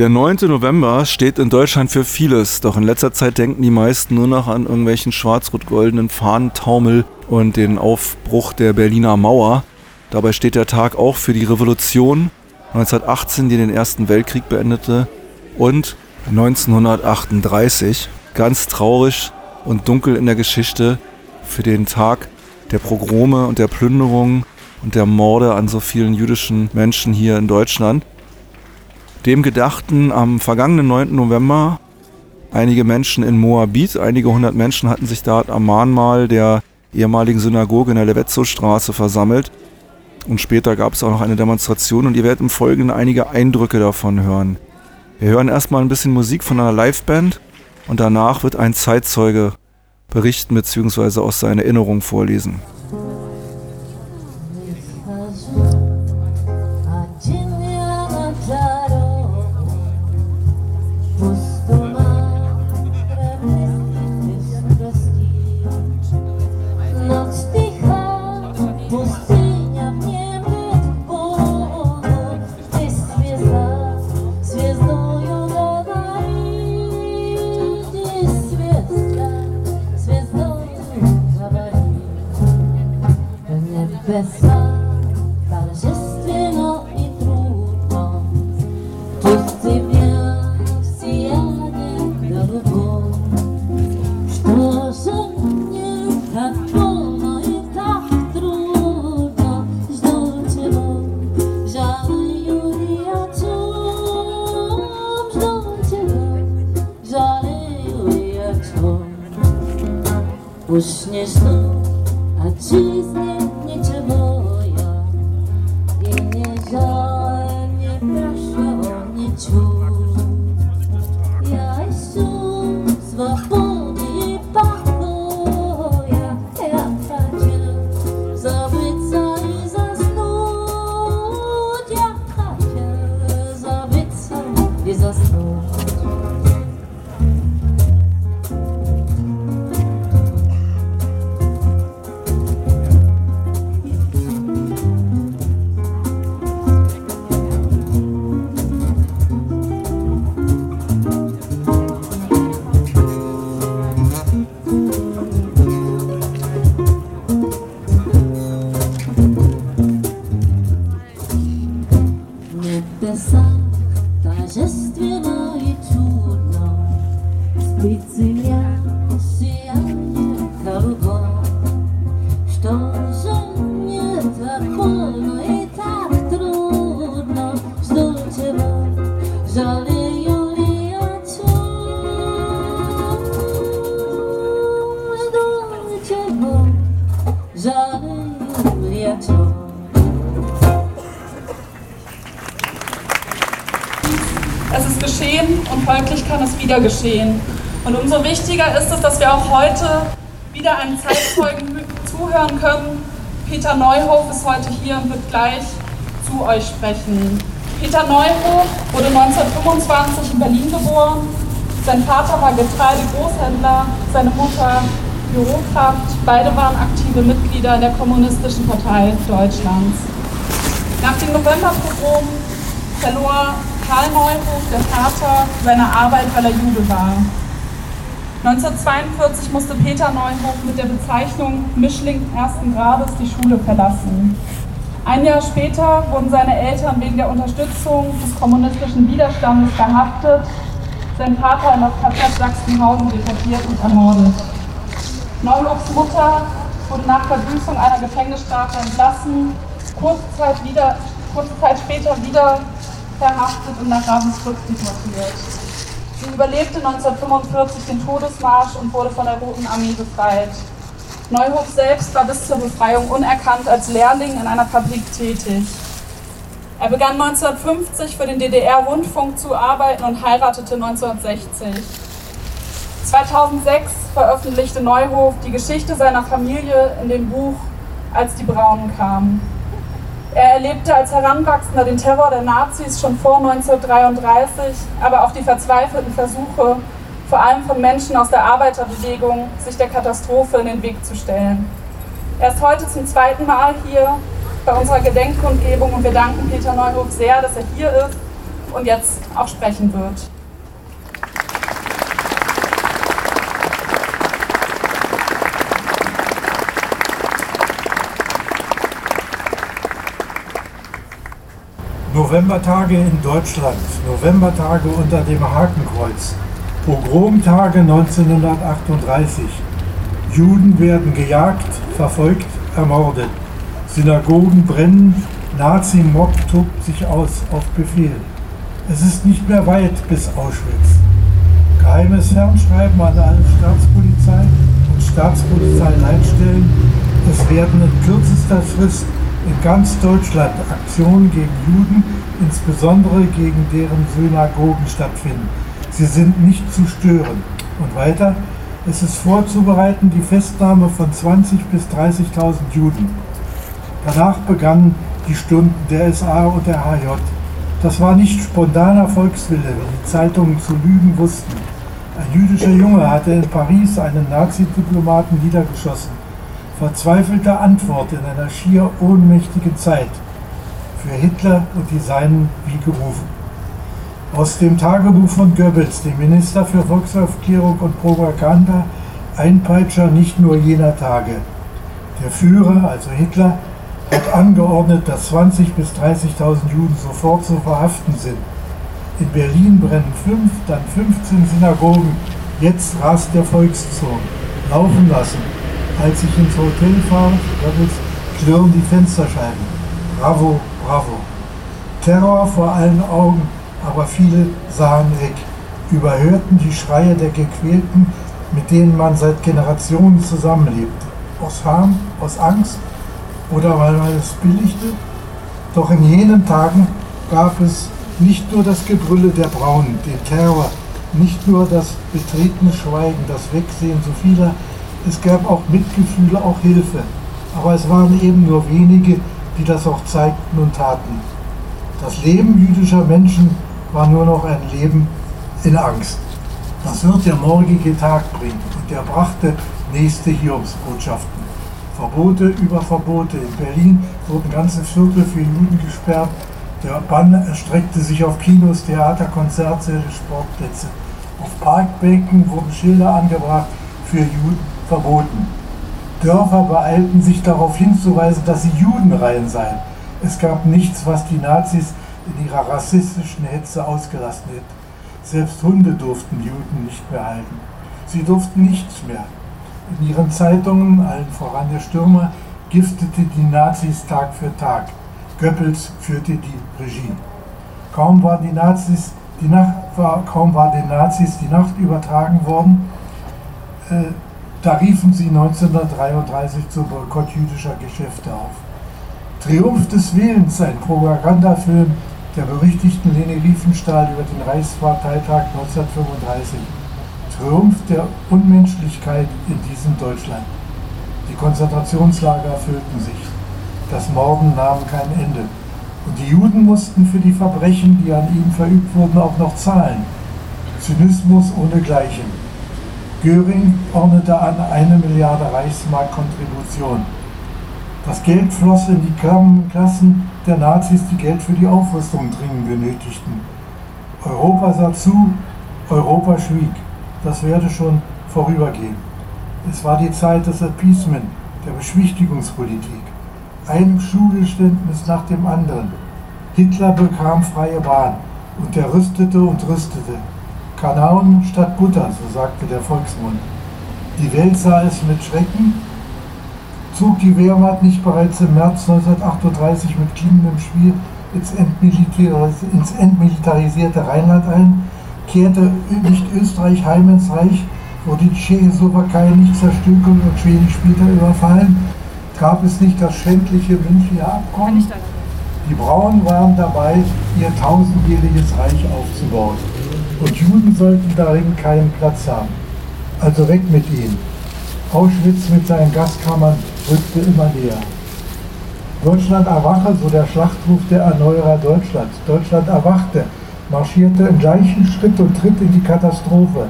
Der 9. November steht in Deutschland für vieles, doch in letzter Zeit denken die meisten nur noch an irgendwelchen schwarz-rot-goldenen Fahnentaumel und den Aufbruch der Berliner Mauer. Dabei steht der Tag auch für die Revolution 1918, die den Ersten Weltkrieg beendete, und 1938, ganz traurig und dunkel in der Geschichte, für den Tag der Pogrome und der Plünderung und der Morde an so vielen jüdischen Menschen hier in Deutschland. Dem gedachten am vergangenen 9. November einige Menschen in Moabit, einige hundert Menschen hatten sich dort am Mahnmal der ehemaligen Synagoge in der Levetzow-Straße versammelt. Und später gab es auch noch eine Demonstration und ihr werdet im Folgenden einige Eindrücke davon hören. Wir hören erstmal ein bisschen Musik von einer Liveband und danach wird ein Zeitzeuge berichten bzw. aus seiner Erinnerung vorlesen. floor. Wieder geschehen. Und umso wichtiger ist es, dass wir auch heute wieder einem Zeitzeugen zuhören können. Peter Neuhof ist heute hier und wird gleich zu euch sprechen. Peter Neuhof wurde 1925 in Berlin geboren. Sein Vater war Getreidegroßhändler, seine Mutter Bürokraft. Beide waren aktive Mitglieder der Kommunistischen Partei Deutschlands. Nach dem Novemberpogrom verlor Karl Neuhof, der Vater, seine Arbeit, weil er Jude war. 1942 musste Peter Neuhof mit der Bezeichnung Mischling ersten Grades die Schule verlassen. Ein Jahr später wurden seine Eltern wegen der Unterstützung des kommunistischen Widerstandes verhaftet, sein Vater in das KZ Sachsenhausen deportiert und ermordet. Neuhofs Mutter wurde nach Verbüßung einer Gefängnisstrafe entlassen, kurze Zeit, wieder, kurze Zeit später wieder verhaftet und nach Ravensbrück deportiert. Sie überlebte 1945 den Todesmarsch und wurde von der Roten Armee befreit. Neuhof selbst war bis zur Befreiung unerkannt als Lehrling in einer Fabrik tätig. Er begann 1950 für den DDR-Rundfunk zu arbeiten und heiratete 1960. 2006 veröffentlichte Neuhof die Geschichte seiner Familie in dem Buch Als die Braunen kamen. Er erlebte als Heranwachsender den Terror der Nazis schon vor 1933, aber auch die verzweifelten Versuche, vor allem von Menschen aus der Arbeiterbewegung, sich der Katastrophe in den Weg zu stellen. Er ist heute zum zweiten Mal hier bei unserer Gedenkkundgebung und wir danken Peter Neuhof sehr, dass er hier ist und jetzt auch sprechen wird. Novembertage in Deutschland, Novembertage unter dem Hakenkreuz, Pogromtage 1938. Juden werden gejagt, verfolgt, ermordet. Synagogen brennen, Nazi-Mob tobt sich aus auf Befehl. Es ist nicht mehr weit bis Auschwitz. Geheimes Fernschreiben an alle Staatspolizei und Staatspolizeileitstellen. Es werden in kürzester Frist in ganz Deutschland Aktionen gegen Juden, insbesondere gegen deren Synagogen stattfinden. Sie sind nicht zu stören. Und weiter, es ist vorzubereiten die Festnahme von 20.000 bis 30.000 Juden. Danach begannen die Stunden der SA und der HJ. Das war nicht spontaner Volkswille, wie die Zeitungen zu lügen wussten. Ein jüdischer Junge hatte in Paris einen Nazi-Diplomaten niedergeschossen verzweifelte Antwort in einer schier ohnmächtigen Zeit. Für Hitler und die Seinen wie gerufen. Aus dem Tagebuch von Goebbels, dem Minister für Volksaufklärung und Propaganda, Einpeitscher nicht nur jener Tage. Der Führer, also Hitler, hat angeordnet, dass 20.000 bis 30.000 Juden sofort zu verhaften sind. In Berlin brennen fünf, dann 15 Synagogen. Jetzt rast der Volkszug. Laufen lassen. Als ich ins Hotel fahre, klirren die Fensterscheiben. Bravo, bravo. Terror vor allen Augen, aber viele sahen weg, überhörten die Schreie der Gequälten, mit denen man seit Generationen zusammenlebte. Aus Harm, aus Angst oder weil man es billigte? Doch in jenen Tagen gab es nicht nur das Gebrülle der Braunen, den Terror, nicht nur das betretene Schweigen, das Wegsehen so vieler, es gab auch Mitgefühle, auch Hilfe. Aber es waren eben nur wenige, die das auch zeigten und taten. Das Leben jüdischer Menschen war nur noch ein Leben in Angst. Das wird der morgige Tag bringen. Und er brachte nächste Hiobsbotschaften. Verbote über Verbote. In Berlin wurden ganze Viertel für Juden gesperrt. Der Bann erstreckte sich auf Kinos, Theater, Konzertsäle, Sportplätze. Auf Parkbänken wurden Schilder angebracht für Juden verboten. Dörfer beeilten sich darauf hinzuweisen, dass sie Judenreihen seien. Es gab nichts, was die Nazis in ihrer rassistischen Hetze ausgelassen hätten. Selbst Hunde durften Juden nicht mehr halten. Sie durften nichts mehr. In ihren Zeitungen, allen voran der Stürmer, giftete die Nazis Tag für Tag. Goebbels führte die Regie. Kaum war, die Nazis, die Nacht, war, kaum war den Nazis die Nacht übertragen worden, äh, da riefen sie 1933 zum Boykott jüdischer Geschäfte auf. Triumph des Willens, ein Propagandafilm der berüchtigten Leni Riefenstahl über den Reichsparteitag 1935. Triumph der Unmenschlichkeit in diesem Deutschland. Die Konzentrationslager erfüllten sich. Das Morden nahm kein Ende. Und die Juden mussten für die Verbrechen, die an ihnen verübt wurden, auch noch zahlen. Zynismus ohnegleichen. Göring ordnete an eine Milliarde Reichsmark Kontribution. Das Geld floss in die Kassen der Nazis, die Geld für die Aufrüstung dringend benötigten. Europa sah zu, Europa schwieg. Das werde schon vorübergehen. Es war die Zeit des Appeasement, der Beschwichtigungspolitik. Ein Schulgeständnis nach dem anderen. Hitler bekam freie Bahn und er rüstete und rüstete. Kanauen statt Butter, so sagte der Volksmund. Die Welt sah es mit Schrecken. Zog die Wehrmacht nicht bereits im März 1938 mit klingendem Spiel ins, Entmilitaris ins entmilitarisierte Rheinland ein? Kehrte nicht Österreich heim ins Reich? Wurde die Tschechoslowakei nicht zerstückelt und Schweden später überfallen? Gab es nicht das schändliche Münchner Abkommen? Die Brauen waren dabei, ihr tausendjähriges Reich aufzubauen und Juden sollten darin keinen Platz haben. Also weg mit ihnen. Auschwitz mit seinen Gaskammern rückte immer näher. Deutschland erwache, so der Schlachtruf der Erneuerer Deutschlands. Deutschland erwachte, marschierte im gleichen Schritt und tritt in die Katastrophe.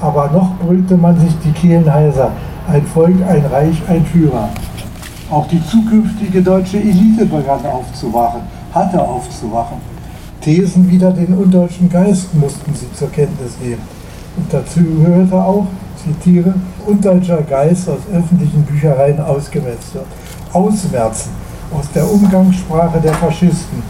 Aber noch brüllte man sich die Kehlen heiser. Ein Volk, ein Reich, ein Führer. Auch die zukünftige deutsche Elite begann aufzuwachen, hatte aufzuwachen. Thesen wider den undeutschen Geist mussten sie zur Kenntnis nehmen. Und dazu gehörte auch, zitiere, undeutscher Geist aus öffentlichen Büchereien ausgemerzt wird. Ausmerzen aus der Umgangssprache der Faschisten.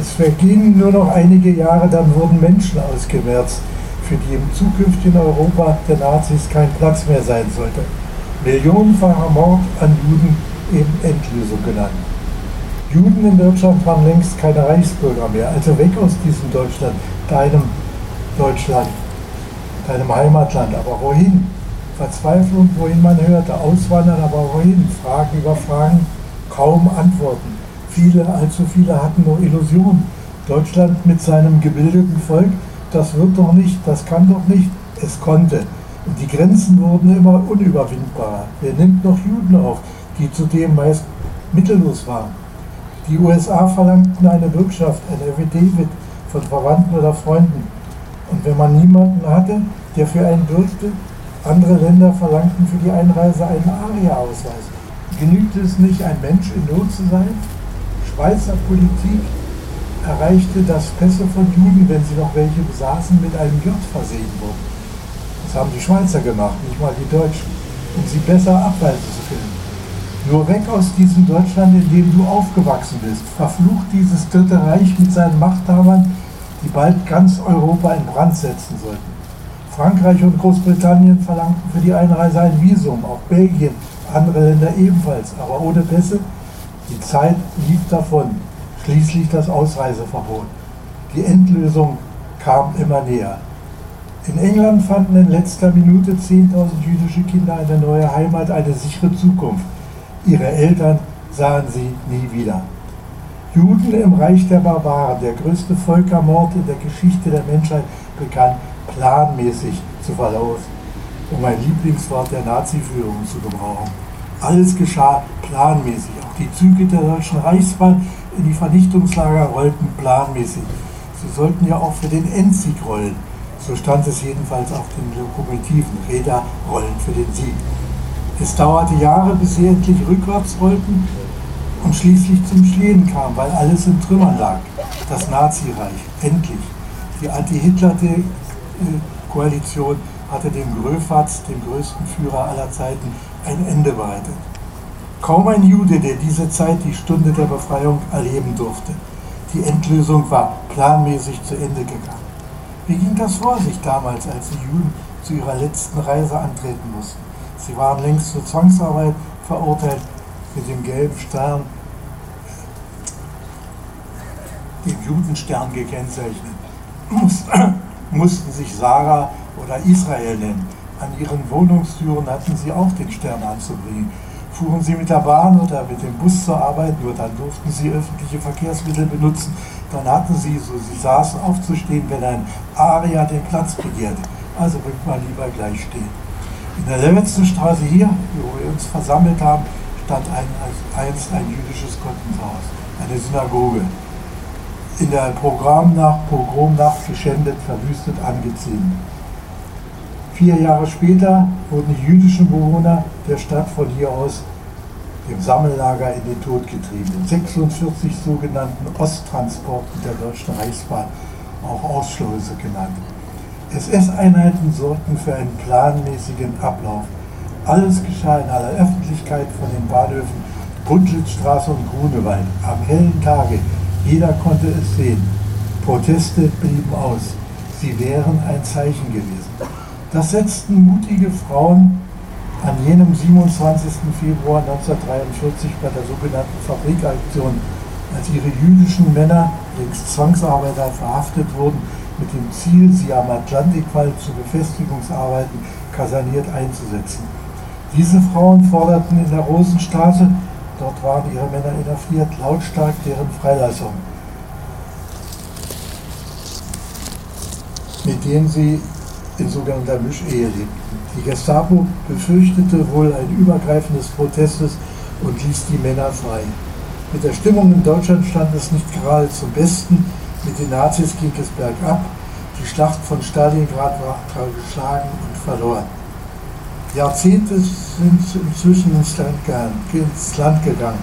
Es vergingen nur noch einige Jahre, dann wurden Menschen ausgemerzt, für die im zukünftigen Europa der Nazis kein Platz mehr sein sollte. Millionenfacher Mord an Juden, eben Endlösung genannt. Juden in Deutschland waren längst keine Reichsbürger mehr, also weg aus diesem Deutschland, deinem Deutschland, deinem Heimatland. Aber wohin? Verzweiflung, wohin man hörte, auswandern, aber wohin? Fragen über Fragen, kaum Antworten. Viele, allzu viele hatten nur Illusionen. Deutschland mit seinem gebildeten Volk, das wird doch nicht, das kann doch nicht, es konnte. Und die Grenzen wurden immer unüberwindbarer. Wer nimmt noch Juden auf, die zudem meist mittellos waren? Die USA verlangten eine Bürgschaft, ein Affidavit von Verwandten oder Freunden. Und wenn man niemanden hatte, der für einen bürgte, andere Länder verlangten für die Einreise einen ARIA-Ausweis. Genügte es nicht, ein Mensch in Not zu sein? Schweizer Politik erreichte, dass Pässe von Juden, wenn sie noch welche besaßen, mit einem J versehen wurden. Das haben die Schweizer gemacht, nicht mal die Deutschen, um sie besser abweisen zu können. Nur weg aus diesem Deutschland, in dem du aufgewachsen bist. Verflucht dieses Dritte Reich mit seinen Machthabern, die bald ganz Europa in Brand setzen sollten. Frankreich und Großbritannien verlangten für die Einreise ein Visum, auch Belgien, andere Länder ebenfalls, aber ohne Pässe. Die Zeit lief davon, schließlich das Ausreiseverbot. Die Endlösung kam immer näher. In England fanden in letzter Minute 10.000 jüdische Kinder eine neue Heimat, eine sichere Zukunft. Ihre Eltern sahen sie nie wieder. Juden im Reich der Barbaren, der größte Völkermord in der Geschichte der Menschheit, begann planmäßig zu verlaufen, um ein Lieblingswort der Nazi-Führung zu gebrauchen. Alles geschah planmäßig. Auch die Züge der Deutschen Reichsbahn in die Vernichtungslager rollten planmäßig. Sie sollten ja auch für den Endsieg rollen. So stand es jedenfalls auf den Lokomotiven. Räder rollen für den Sieg. Es dauerte Jahre, bis sie endlich rückwärts rollten und schließlich zum Stehen kam, weil alles in Trümmern lag. Das Nazireich, endlich. Die Anti-Hitler-Koalition hatte dem Gröfatz, dem größten Führer aller Zeiten, ein Ende bereitet. Kaum ein Jude, der diese Zeit, die Stunde der Befreiung, erleben durfte. Die Endlösung war planmäßig zu Ende gegangen. Wie ging das vor sich damals, als die Juden zu ihrer letzten Reise antreten mussten? Sie waren längst zur Zwangsarbeit verurteilt mit dem gelben Stern, dem Judenstern gekennzeichnet. mussten sich Sarah oder Israel nennen. An ihren Wohnungstüren hatten sie auch den Stern anzubringen. Fuhren sie mit der Bahn oder mit dem Bus zur Arbeit, nur dann durften sie öffentliche Verkehrsmittel benutzen. Dann hatten sie, so sie saßen, aufzustehen, wenn ein Arier den Platz begehrte. Also bleibt man lieber gleich stehen. In der letzten Straße hier, wo wir uns versammelt haben, stand ein, einst ein jüdisches Gotteshaus, eine Synagoge. In der Programmnacht, Pogromnacht geschändet, verwüstet, angezündet. Vier Jahre später wurden die jüdischen Bewohner der Stadt von hier aus dem Sammellager in den Tod getrieben. In 46 sogenannten Osttransporten der Deutschen Reichsbahn, auch Ausschleuse genannt. SS-Einheiten sorgten für einen planmäßigen Ablauf. Alles geschah in aller Öffentlichkeit von den Bahnhöfen Bundlitzstraße und Grunewald am hellen Tage. Jeder konnte es sehen. Proteste blieben aus. Sie wären ein Zeichen gewesen. Das setzten mutige Frauen an jenem 27. Februar 1943 bei der sogenannten Fabrikaktion, als ihre jüdischen Männer, längst Zwangsarbeiter, verhaftet wurden, mit dem Ziel, sie am Atlantikwall zu Befestigungsarbeiten kaserniert einzusetzen. Diese Frauen forderten in der Rosenstraße, dort waren ihre Männer inhaftiert, lautstark deren Freilassung, mit denen sie in sogenannter Mischehe lebten. Die Gestapo befürchtete wohl ein übergreifendes Protestes und ließ die Männer frei. Mit der Stimmung in Deutschland stand es nicht gerade zum Besten, mit den Nazis ging es bergab. Die Schlacht von Stalingrad war geschlagen und verloren. Jahrzehnte sind inzwischen ins Land, gegangen.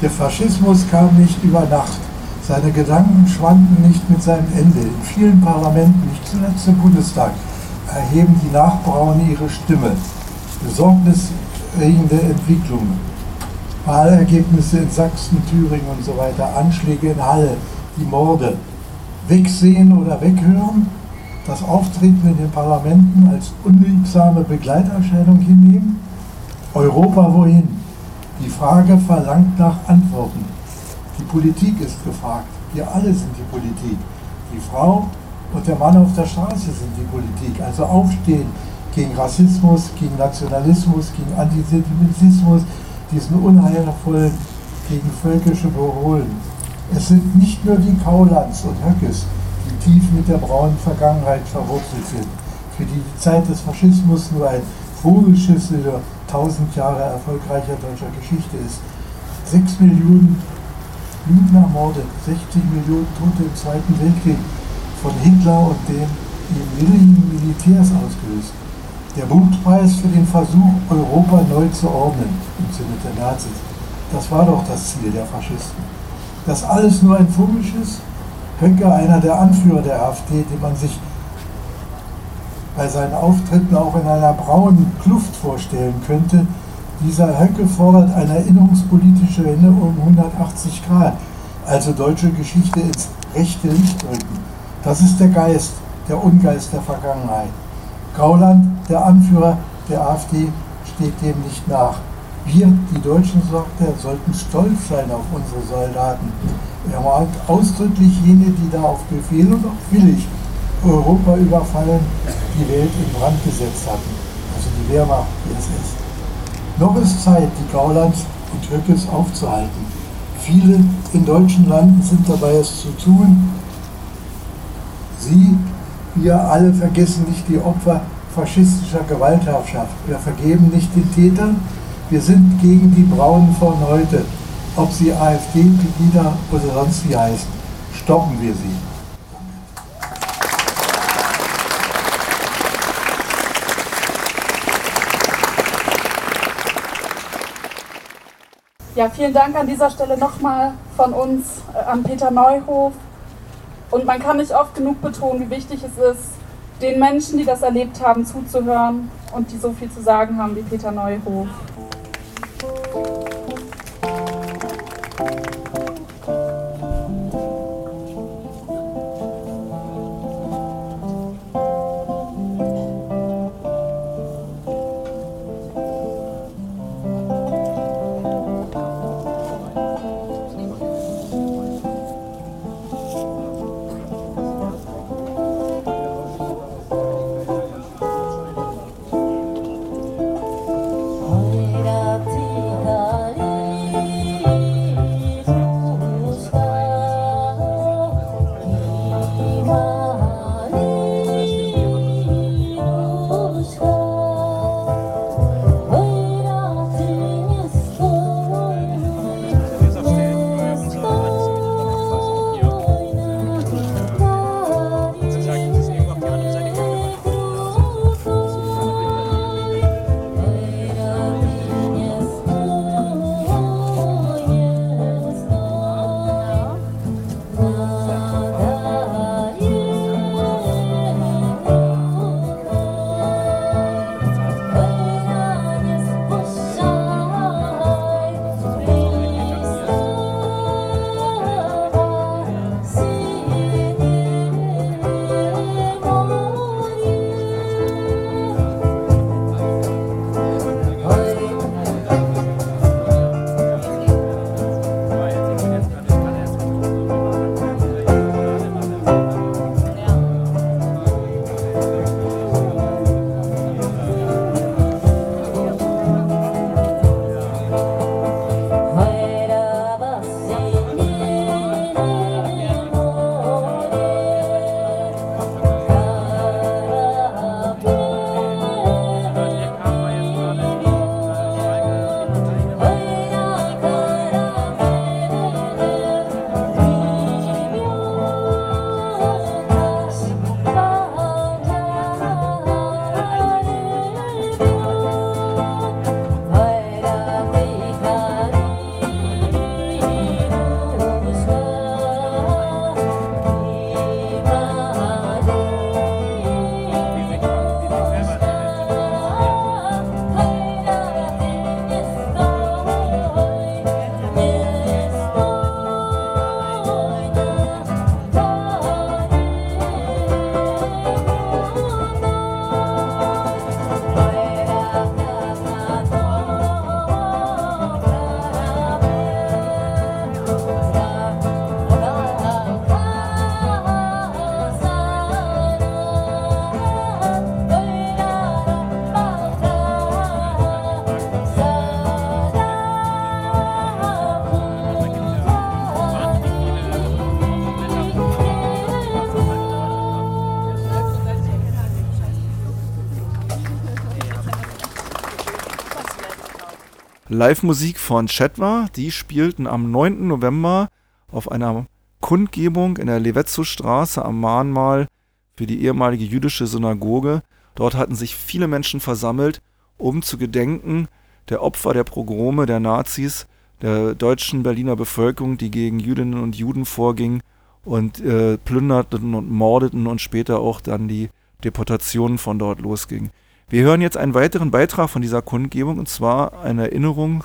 Der Faschismus kam nicht über Nacht, Seine Gedanken schwanden nicht mit seinem Ende. In vielen Parlamenten, nicht zuletzt im Bundestag, erheben die Nachbrauen ihre Stimme. Besorgniserregende Entwicklungen. Wahlergebnisse in Sachsen, Thüringen und so weiter, Anschläge in Halle, die Morde. Wegsehen oder weghören, das Auftreten in den Parlamenten als unliebsame Begleiterscheinung hinnehmen? Europa wohin? Die Frage verlangt nach Antworten. Die Politik ist gefragt. Wir alle sind die Politik. Die Frau und der Mann auf der Straße sind die Politik. Also aufstehen gegen Rassismus, gegen Nationalismus, gegen Antisemitismus, diesen unheilvollen, gegen völkische Parolen. Es sind nicht nur die Kaulands und Höckes, die tief mit der braunen Vergangenheit verwurzelt sind, für die die Zeit des Faschismus nur ein Vogelschiss über tausend Jahre erfolgreicher deutscher Geschichte ist. Sechs Millionen Juden ermordet, 60 Millionen Tote im Zweiten Weltkrieg von Hitler und den ihm willigen Militärs ausgelöst. Der Bundpreis für den Versuch, Europa neu zu ordnen im Sinne der Nazis. Das war doch das Ziel der Faschisten. Das alles nur ein Vogelschiss? Höcke, einer der Anführer der AfD, den man sich bei seinen Auftritten auch in einer braunen Kluft vorstellen könnte. Dieser Höcke fordert eine erinnerungspolitische Wende um 180 Grad, also deutsche Geschichte ins rechte Licht rücken. Das ist der Geist, der Ungeist der Vergangenheit. Gauland, der Anführer der AfD, steht dem nicht nach. Wir, die Deutschen, sagt er, sollten stolz sein auf unsere Soldaten. Er meint ausdrücklich jene, die da auf Befehl und auch willig Europa überfallen, die Welt in Brand gesetzt hatten. Also die Wehrmacht, die SS. Noch ist Zeit, die Gaulands und Höckes aufzuhalten. Viele in deutschen Landen sind dabei, es zu tun. Sie, wir alle vergessen nicht die Opfer faschistischer Gewaltherrschaft. Wir vergeben nicht den Tätern. Wir sind gegen die Braunen von heute, ob sie AfD, Pegida oder sonst wie heißen. Stoppen wir sie. Ja, vielen Dank an dieser Stelle nochmal von uns äh, an Peter Neuhof. Und man kann nicht oft genug betonen, wie wichtig es ist, den Menschen, die das erlebt haben, zuzuhören und die so viel zu sagen haben wie Peter Neuhof. Live-Musik von Chetwa. Die spielten am 9. November auf einer Kundgebung in der Levetzow-Straße am Mahnmal für die ehemalige jüdische Synagoge. Dort hatten sich viele Menschen versammelt, um zu gedenken der Opfer der Pogrome der Nazis, der deutschen Berliner Bevölkerung, die gegen Jüdinnen und Juden vorging und äh, plünderten und mordeten und später auch dann die Deportationen von dort losging. Wir hören jetzt einen weiteren Beitrag von dieser Kundgebung und zwar eine Erinnerung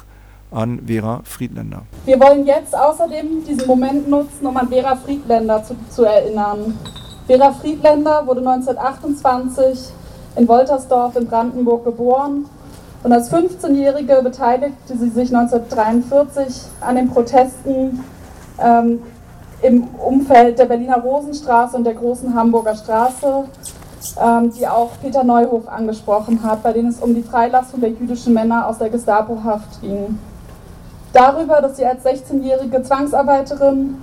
an Vera Friedländer. Wir wollen jetzt außerdem diesen Moment nutzen, um an Vera Friedländer zu, zu erinnern. Vera Friedländer wurde 1928 in Woltersdorf in Brandenburg geboren und als 15-Jährige beteiligte sie sich 1943 an den Protesten ähm, im Umfeld der Berliner Rosenstraße und der Großen Hamburger Straße, ähm, die auch Peter Neuhof angesprochen hat, bei denen es um die Freilassung der jüdischen Männer aus der Gestapo-Haft ging. Darüber, dass sie als 16-jährige Zwangsarbeiterin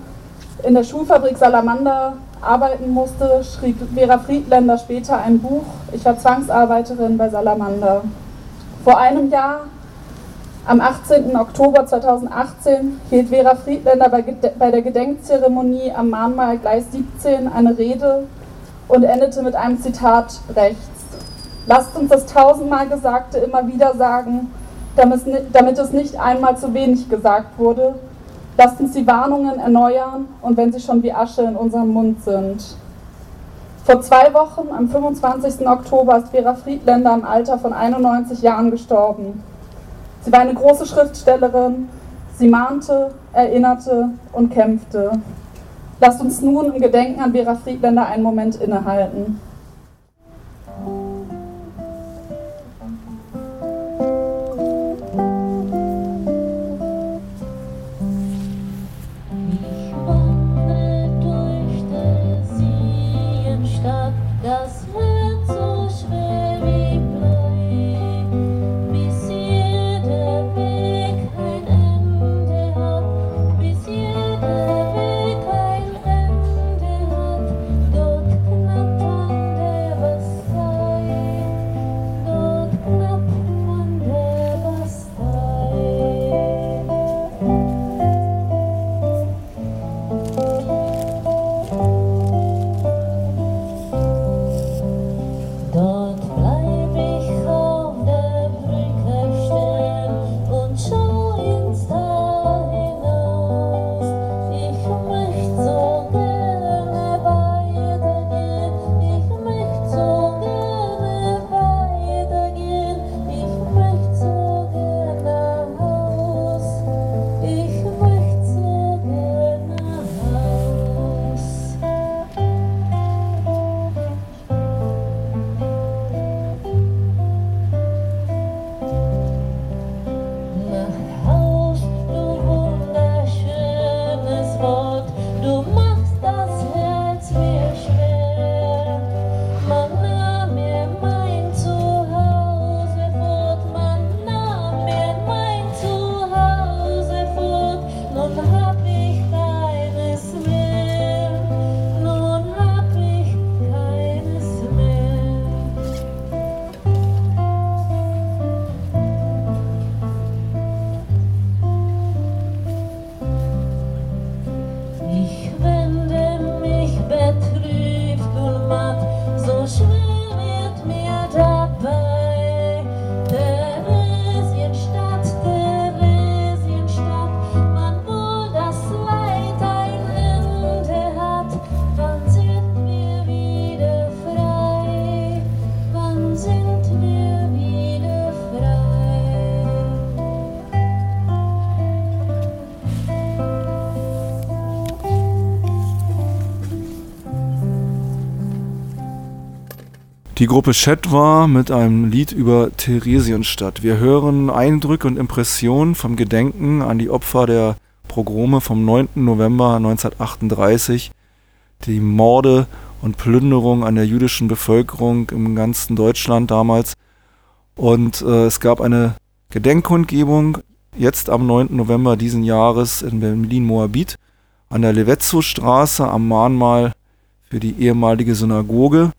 in der Schulfabrik Salamander arbeiten musste, schrieb Vera Friedländer später ein Buch, Ich war Zwangsarbeiterin bei Salamander. Vor einem Jahr, am 18. Oktober 2018, hielt Vera Friedländer bei der Gedenkzeremonie am Mahnmal Gleis 17 eine Rede und endete mit einem Zitat rechts. Lasst uns das tausendmal Gesagte immer wieder sagen, damit es nicht einmal zu wenig gesagt wurde, Lasst uns die Warnungen erneuern und wenn sie schon wie Asche in unserem Mund sind. Vor zwei Wochen, am 25. Oktober, ist Vera Friedländer im Alter von 91 Jahren gestorben. Sie war eine große Schriftstellerin. Sie mahnte, erinnerte und kämpfte. Lasst uns nun im Gedenken an Vera Friedländer einen Moment innehalten. Die Gruppe Chat war mit einem Lied über Theresienstadt. Wir hören Eindrücke und Impressionen vom Gedenken an die Opfer der Pogrome vom 9. November 1938, die Morde und Plünderung an der jüdischen Bevölkerung im ganzen Deutschland damals. Und äh, es gab eine Gedenkkundgebung jetzt am 9. November diesen Jahres in Berlin-Moabit an der Levetzow-Straße am Mahnmal für die ehemalige Synagoge.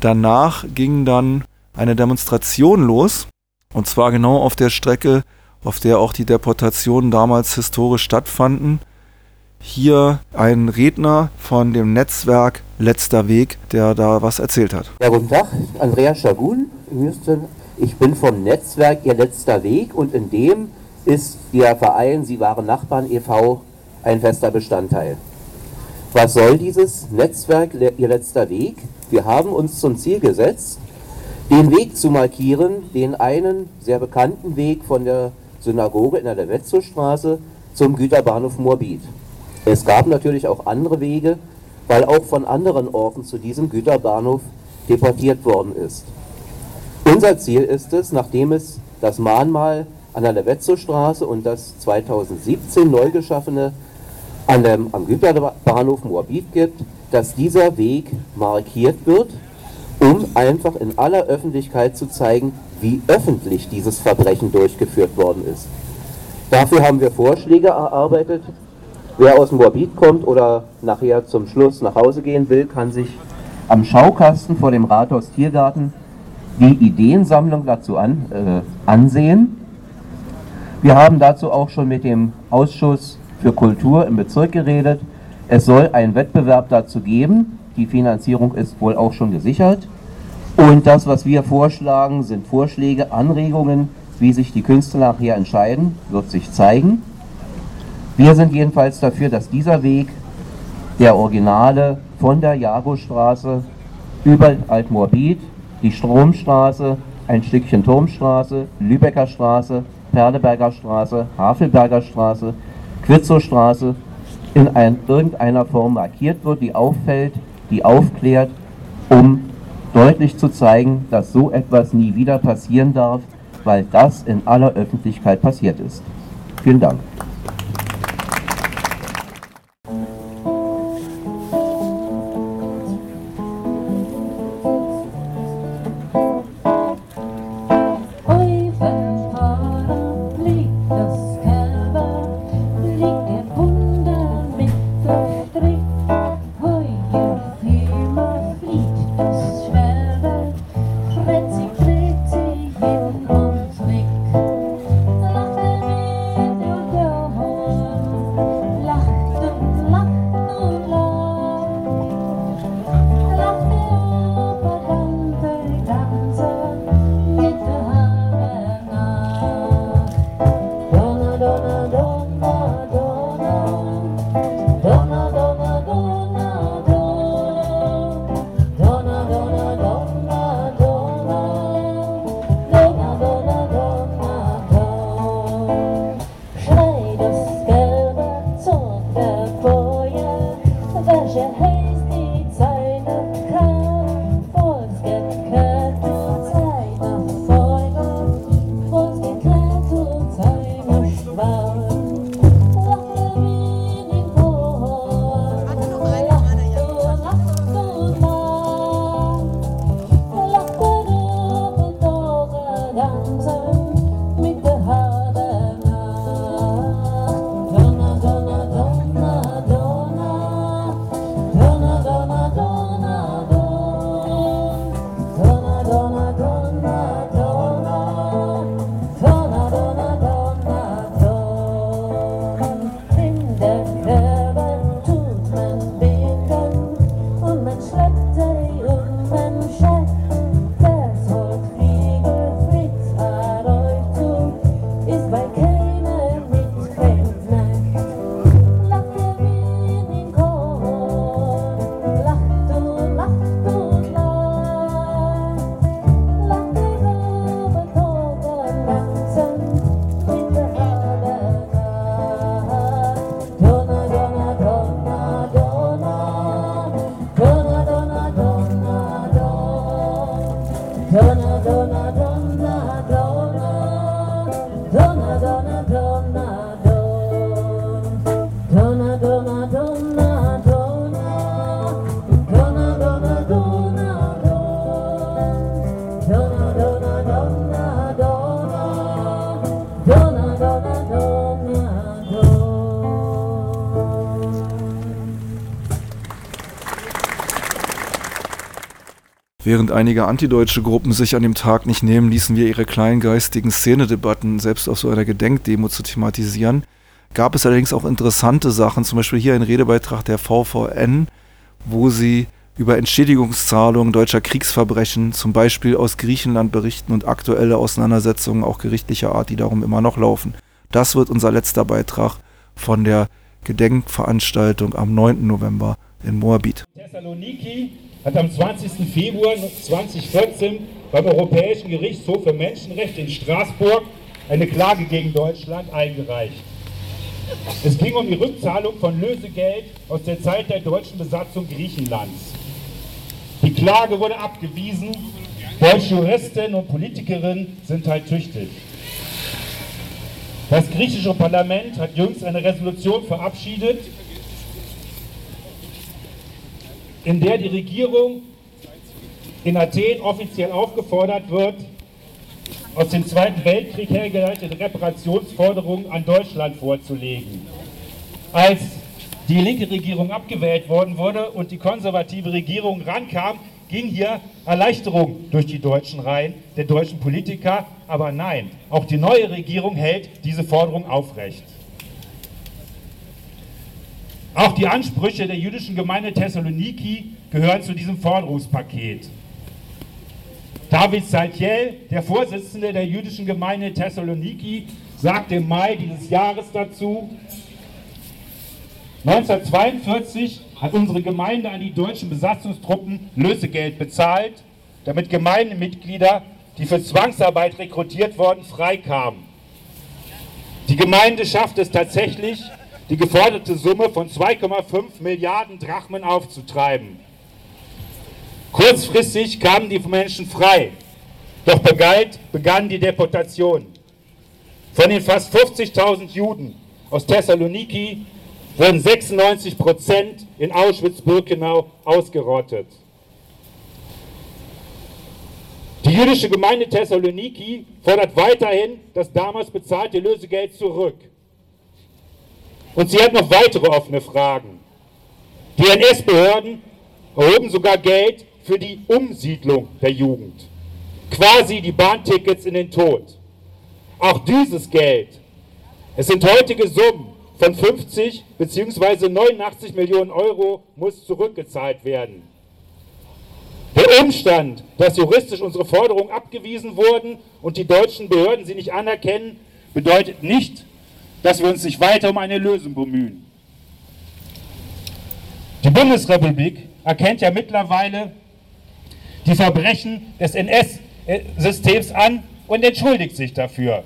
Danach ging dann eine Demonstration los, und zwar genau auf der Strecke auf der auch die Deportationen damals historisch stattfanden. Hier ein Redner von dem Netzwerk Letzter Weg, der da was erzählt hat. Ja, guten Tag, Andreas Schagun, Ich bin vom Netzwerk Ihr Letzter Weg und in dem ist der Verein Sie waren Nachbarn e.V. ein fester Bestandteil. Was soll dieses Netzwerk Ihr Letzter Weg? Wir haben uns zum Ziel gesetzt, den Weg zu markieren, den einen sehr bekannten Weg von der Synagoge in der Levetzow-Straße zum Güterbahnhof Moabit. Es gab natürlich auch andere Wege, weil auch von anderen Orten zu diesem Güterbahnhof deportiert worden ist. Unser Ziel ist es, nachdem es das Mahnmal an der Levetzow-Straße und das 2017 neu geschaffene an dem, am Güterbahnhof Moabit gibt, dass dieser Weg markiert wird, um einfach in aller Öffentlichkeit zu zeigen, wie öffentlich dieses Verbrechen durchgeführt worden ist. Dafür haben wir Vorschläge erarbeitet. Wer aus Moabit kommt oder nachher zum Schluss nach Hause gehen will, kann sich am Schaukasten vor dem Rathaus Tiergarten die Ideensammlung dazu an, äh, ansehen. Wir haben dazu auch schon mit dem Ausschuss für Kultur im Bezirk geredet. Es soll einen Wettbewerb dazu geben. Die Finanzierung ist wohl auch schon gesichert. Und das, was wir vorschlagen, sind Vorschläge, Anregungen, wie sich die Künstler nachher entscheiden, wird sich zeigen. Wir sind jedenfalls dafür, dass dieser Weg, der Originale von der Jagostraße über Altmorbid, die Stromstraße, ein Stückchen Turmstraße, Lübecker Straße, Perleberger Straße, Havelberger Straße, Quitzowstraße in ein, irgendeiner Form markiert wird, die auffällt, die aufklärt, um deutlich zu zeigen, dass so etwas nie wieder passieren darf, weil das in aller Öffentlichkeit passiert ist. Vielen Dank. Während einige antideutsche Gruppen sich an dem Tag nicht nehmen, ließen wir ihre kleingeistigen Szenedebatten selbst auf so einer Gedenkdemo zu thematisieren. Gab es allerdings auch interessante Sachen, zum Beispiel hier ein Redebeitrag der VVN, wo sie über Entschädigungszahlungen deutscher Kriegsverbrechen, zum Beispiel aus Griechenland berichten und aktuelle Auseinandersetzungen auch gerichtlicher Art, die darum immer noch laufen. Das wird unser letzter Beitrag von der Gedenkveranstaltung am 9. November in Moabit. Thessaloniki hat am 20. Februar 2014 beim Europäischen Gerichtshof für Menschenrechte in Straßburg eine Klage gegen Deutschland eingereicht. Es ging um die Rückzahlung von Lösegeld aus der Zeit der deutschen Besatzung Griechenlands. Die Klage wurde abgewiesen. Deutsche Juristinnen und Politikerinnen sind halt tüchtig. Das griechische Parlament hat jüngst eine Resolution verabschiedet, in der die Regierung in Athen offiziell aufgefordert wird, aus dem Zweiten Weltkrieg hergeleitete Reparationsforderungen an Deutschland vorzulegen. Als die linke Regierung abgewählt worden wurde und die konservative Regierung rankam, ging hier Erleichterung durch die deutschen Reihen der deutschen Politiker. Aber nein, auch die neue Regierung hält diese Forderung aufrecht. Auch die Ansprüche der jüdischen Gemeinde Thessaloniki gehören zu diesem Forderungspaket. David Saltiel, der Vorsitzende der jüdischen Gemeinde Thessaloniki, sagte im Mai dieses Jahres dazu, 1942 hat unsere Gemeinde an die deutschen Besatzungstruppen Lösegeld bezahlt, damit Gemeindemitglieder, die für Zwangsarbeit rekrutiert wurden, freikamen. Die Gemeinde schafft es tatsächlich, die geforderte Summe von 2,5 Milliarden Drachmen aufzutreiben. Kurzfristig kamen die Menschen frei, doch begann die Deportation. Von den fast 50.000 Juden aus Thessaloniki wurden 96 Prozent in Auschwitz-Birkenau ausgerottet. Die jüdische Gemeinde Thessaloniki fordert weiterhin das damals bezahlte Lösegeld zurück. Und sie hat noch weitere offene Fragen. Die NS-Behörden erhoben sogar Geld für die Umsiedlung der Jugend. Quasi die Bahntickets in den Tod. Auch dieses Geld, es sind heutige Summen von 50 bzw. 89 Millionen Euro, muss zurückgezahlt werden. Der Umstand, dass juristisch unsere Forderungen abgewiesen wurden und die deutschen Behörden sie nicht anerkennen, bedeutet nicht, dass wir uns nicht weiter um eine Lösung bemühen. Die Bundesrepublik erkennt ja mittlerweile die Verbrechen des NS-Systems an und entschuldigt sich dafür.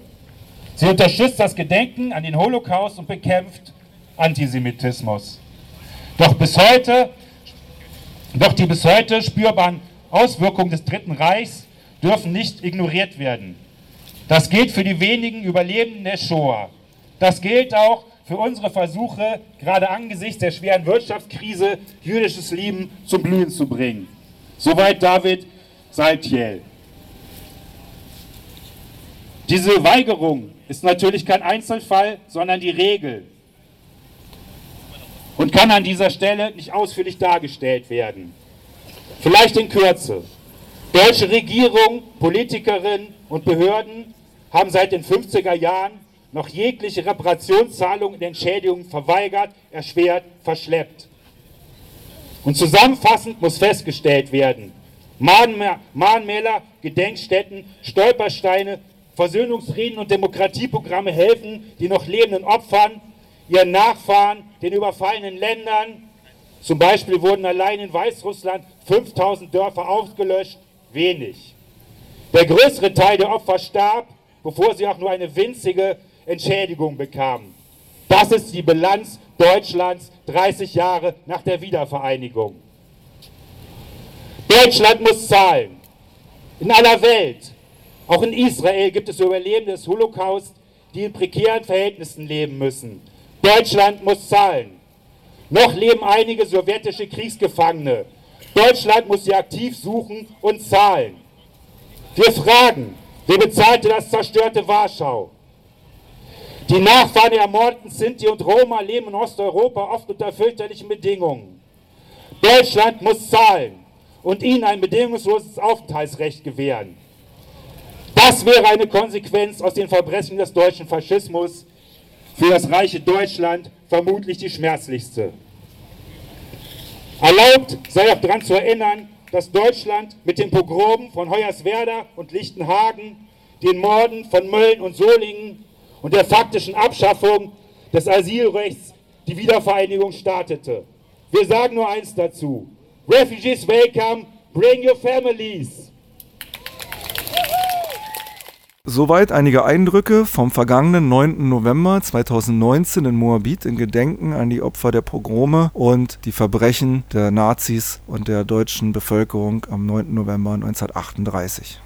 Sie unterstützt das Gedenken an den Holocaust und bekämpft Antisemitismus. Doch bis heute, doch die bis heute spürbaren Auswirkungen des Dritten Reichs dürfen nicht ignoriert werden. Das gilt für die wenigen Überlebenden der Shoah. Das gilt auch für unsere Versuche, gerade angesichts der schweren Wirtschaftskrise jüdisches Leben zum Blühen zu bringen. Soweit David Saltiel. Diese Weigerung ist natürlich kein Einzelfall, sondern die Regel und kann an dieser Stelle nicht ausführlich dargestellt werden. Vielleicht in Kürze. Deutsche Regierung, Politikerinnen und Behörden haben seit den 50er Jahren noch jegliche Reparationszahlungen und Entschädigungen verweigert, erschwert, verschleppt. Und zusammenfassend muss festgestellt werden, Mahnmäler, Gedenkstätten, Stolpersteine, Versöhnungsreden und Demokratieprogramme helfen den noch lebenden Opfern, ihren Nachfahren, den überfallenen Ländern. Zum Beispiel wurden allein in Weißrussland 5000 Dörfer ausgelöscht, wenig. Der größere Teil der Opfer starb, bevor sie auch nur eine winzige Entschädigung bekamen. Das ist die Bilanz Deutschlands 30 Jahre nach der Wiedervereinigung. Deutschland muss zahlen. In aller Welt, auch in Israel, gibt es Überlebende des Holocaust, die in prekären Verhältnissen leben müssen. Deutschland muss zahlen. Noch leben einige sowjetische Kriegsgefangene. Deutschland muss sie aktiv suchen und zahlen. Wir fragen, wer bezahlte das zerstörte Warschau? Die Nachfahren der ermordeten Sinti und Roma leben in Osteuropa oft unter fürchterlichen Bedingungen. Deutschland muss zahlen. und ihnen ein bedingungsloses Aufenthaltsrecht gewähren. Das wäre eine Konsequenz aus den Verbrechen des deutschen Faschismus, für das reiche Deutschland vermutlich die schmerzlichste. Erlaubt sei auch daran zu erinnern, dass Deutschland mit den Pogromen von Hoyerswerda und Lichtenhagen, den Morden von Mölln und Solingen und der faktischen Abschaffung des Asylrechts die Wiedervereinigung startete. Wir sagen nur eins dazu. Refugees welcome, bring your families. Soweit einige Eindrücke vom vergangenen 9. November 2019 in Moabit in Gedenken an die Opfer der Pogrome und die Verbrechen der Nazis und der deutschen Bevölkerung am 9. November 1938.